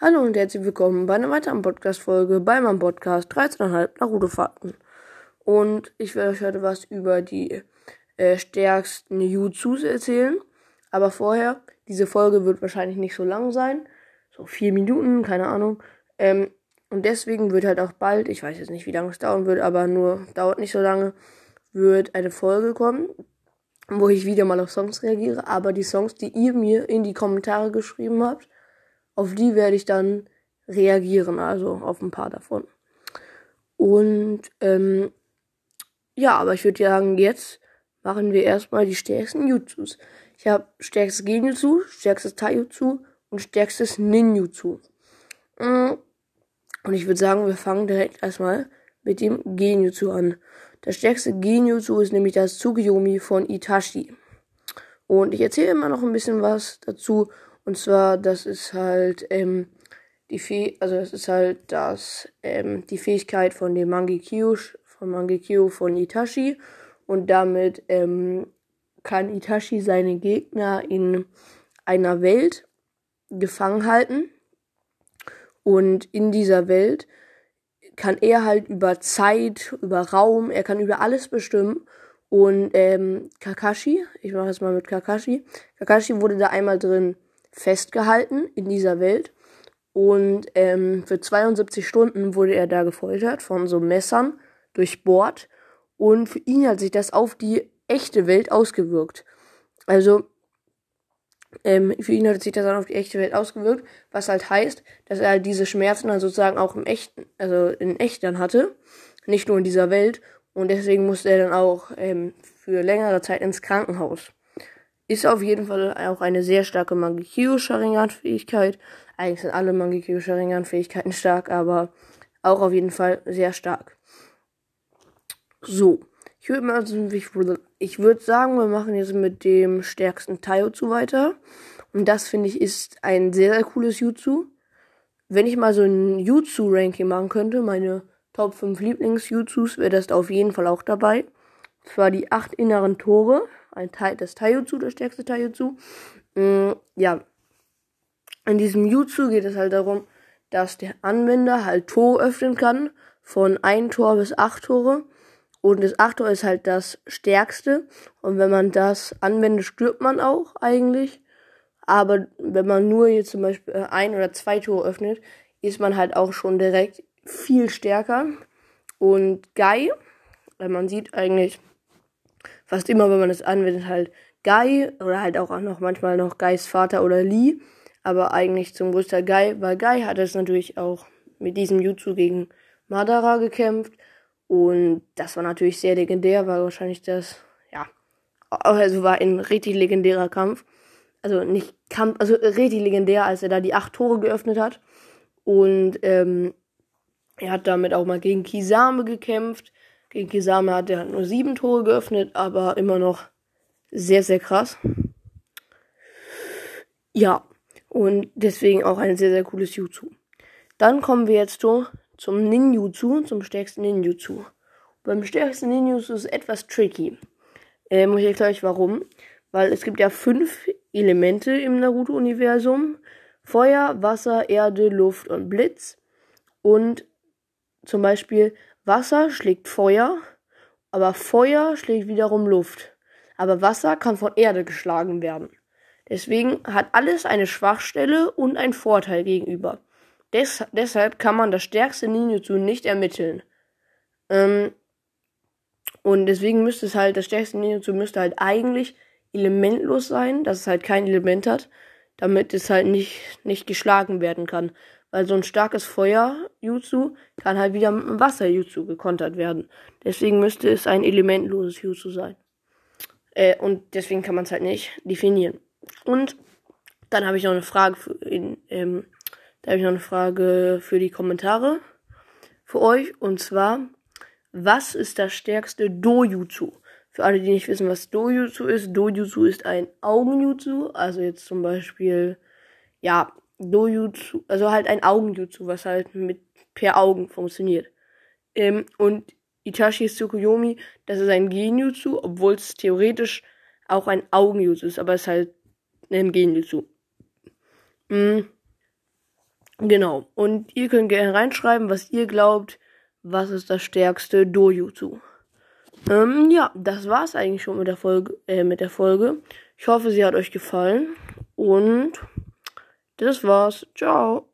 Hallo und herzlich willkommen bei einer weiteren Podcast-Folge bei meinem Podcast 13,5 Naruto-Fakten. Und ich werde euch heute was über die äh, stärksten Jutsus erzählen. Aber vorher, diese Folge wird wahrscheinlich nicht so lang sein. So vier Minuten, keine Ahnung. Ähm, und deswegen wird halt auch bald, ich weiß jetzt nicht, wie lange es dauern wird, aber nur dauert nicht so lange, wird eine Folge kommen, wo ich wieder mal auf Songs reagiere. Aber die Songs, die ihr mir in die Kommentare geschrieben habt, auf die werde ich dann reagieren, also auf ein paar davon. Und ähm, ja, aber ich würde sagen, jetzt machen wir erstmal die stärksten Jutsus. Ich habe stärkstes Genjutsu, stärkstes Taijutsu und stärkstes Ninjutsu. Mm, und ich würde sagen, wir fangen direkt erstmal mit dem Genjutsu an. Das stärkste Genjutsu ist nämlich das Tsukiyomi von Itachi. Und ich erzähle immer noch ein bisschen was dazu und zwar, das ist halt ähm, die Fäh also das ist halt das ähm, die Fähigkeit von dem Mangekyo von Mangekyo von Itachi und damit ähm, kann Itachi seine Gegner in einer Welt gefangen halten und in dieser Welt kann er halt über Zeit, über Raum, er kann über alles bestimmen. Und ähm, Kakashi, ich mache es mal mit Kakashi. Kakashi wurde da einmal drin festgehalten in dieser Welt. Und ähm, für 72 Stunden wurde er da gefoltert von so Messern durchbohrt. Und für ihn hat sich das auf die echte Welt ausgewirkt. Also ähm, für ihn hat sich das dann auf die echte Welt ausgewirkt, was halt heißt, dass er diese Schmerzen dann sozusagen auch im echten, also in echt dann hatte, nicht nur in dieser Welt. Und deswegen musste er dann auch ähm, für längere Zeit ins Krankenhaus. Ist auf jeden Fall auch eine sehr starke Mangekyo Sharingan-Fähigkeit. Eigentlich sind alle Mangekyo Sharingan-Fähigkeiten stark, aber auch auf jeden Fall sehr stark. So, ich würde mal, ich würde sagen, wir machen jetzt mit dem stärksten Taijutsu weiter. Und das finde ich ist ein sehr, sehr cooles Jutsu. Wenn ich mal so ein Jutsu-Ranking machen könnte, meine Top 5 Lieblings-Jutsus, wäre das auf jeden Fall auch dabei. Zwar die acht inneren Tore ein Teil des Taijutsu, das stärkste Taijutsu. Mm, ja, in diesem Jutsu geht es halt darum, dass der Anwender halt Tore öffnen kann, von ein Tor bis acht Tore. Und das 8 Tor ist halt das stärkste. Und wenn man das anwendet, stirbt man auch eigentlich. Aber wenn man nur jetzt zum Beispiel äh, ein oder zwei Tore öffnet, ist man halt auch schon direkt viel stärker. Und Guy, weil man sieht eigentlich, fast immer, wenn man es anwendet, halt Guy oder halt auch noch manchmal noch Guys Vater oder Lee. Aber eigentlich zum größten Guy, weil Guy hat es natürlich auch mit diesem Jutsu gegen Madara gekämpft. Und das war natürlich sehr legendär, weil wahrscheinlich das, ja, also war ein richtig legendärer Kampf. Also nicht Kampf, also richtig legendär, als er da die acht Tore geöffnet hat. Und ähm, er hat damit auch mal gegen Kisame gekämpft. Gegen Kisame hat er nur sieben Tore geöffnet, aber immer noch sehr, sehr krass. Ja, und deswegen auch ein sehr, sehr cooles Jutsu. Dann kommen wir jetzt zum Ninjutsu, zum stärksten Ninjutsu. Beim stärksten Ninjutsu ist es etwas tricky. Äh, muss ich erklären euch warum. Weil es gibt ja fünf Elemente im Naruto-Universum. Feuer, Wasser, Erde, Luft und Blitz. Und zum Beispiel Wasser schlägt Feuer, aber Feuer schlägt wiederum Luft. Aber Wasser kann von Erde geschlagen werden. Deswegen hat alles eine Schwachstelle und einen Vorteil gegenüber. Des deshalb kann man das stärkste Ninjutsu nicht ermitteln. Ähm, und deswegen müsste es halt, das stärkste Ninjutsu müsste halt eigentlich elementlos sein, dass es halt kein Element hat, damit es halt nicht, nicht geschlagen werden kann. Weil so ein starkes Feuer-Jutsu kann halt wieder mit einem Wasser-Jutsu gekontert werden. Deswegen müsste es ein elementloses Jutsu sein. Äh, und deswegen kann man es halt nicht definieren. Und dann habe ich noch eine Frage für, in, ähm, da habe ich noch eine Frage für die Kommentare für euch. Und zwar, was ist das stärkste Dojutsu? Für alle, die nicht wissen, was Dojutsu ist, Dojutsu ist ein Augenjutsu. Also jetzt zum Beispiel, ja, Dojutsu, also halt ein Augenjutsu, was halt mit per Augen funktioniert. Ähm, und Itachi Tsukuyomi, das ist ein Genjutsu, obwohl es theoretisch auch ein Augenjutsu ist, aber es ist halt ein Genjutsu. Mhm. Genau. Und ihr könnt gerne reinschreiben, was ihr glaubt, was ist das stärkste Dojutsu. Ähm, ja, das war's eigentlich schon mit der Folge, äh, mit der Folge. Ich hoffe, sie hat euch gefallen. Und das war's. Ciao.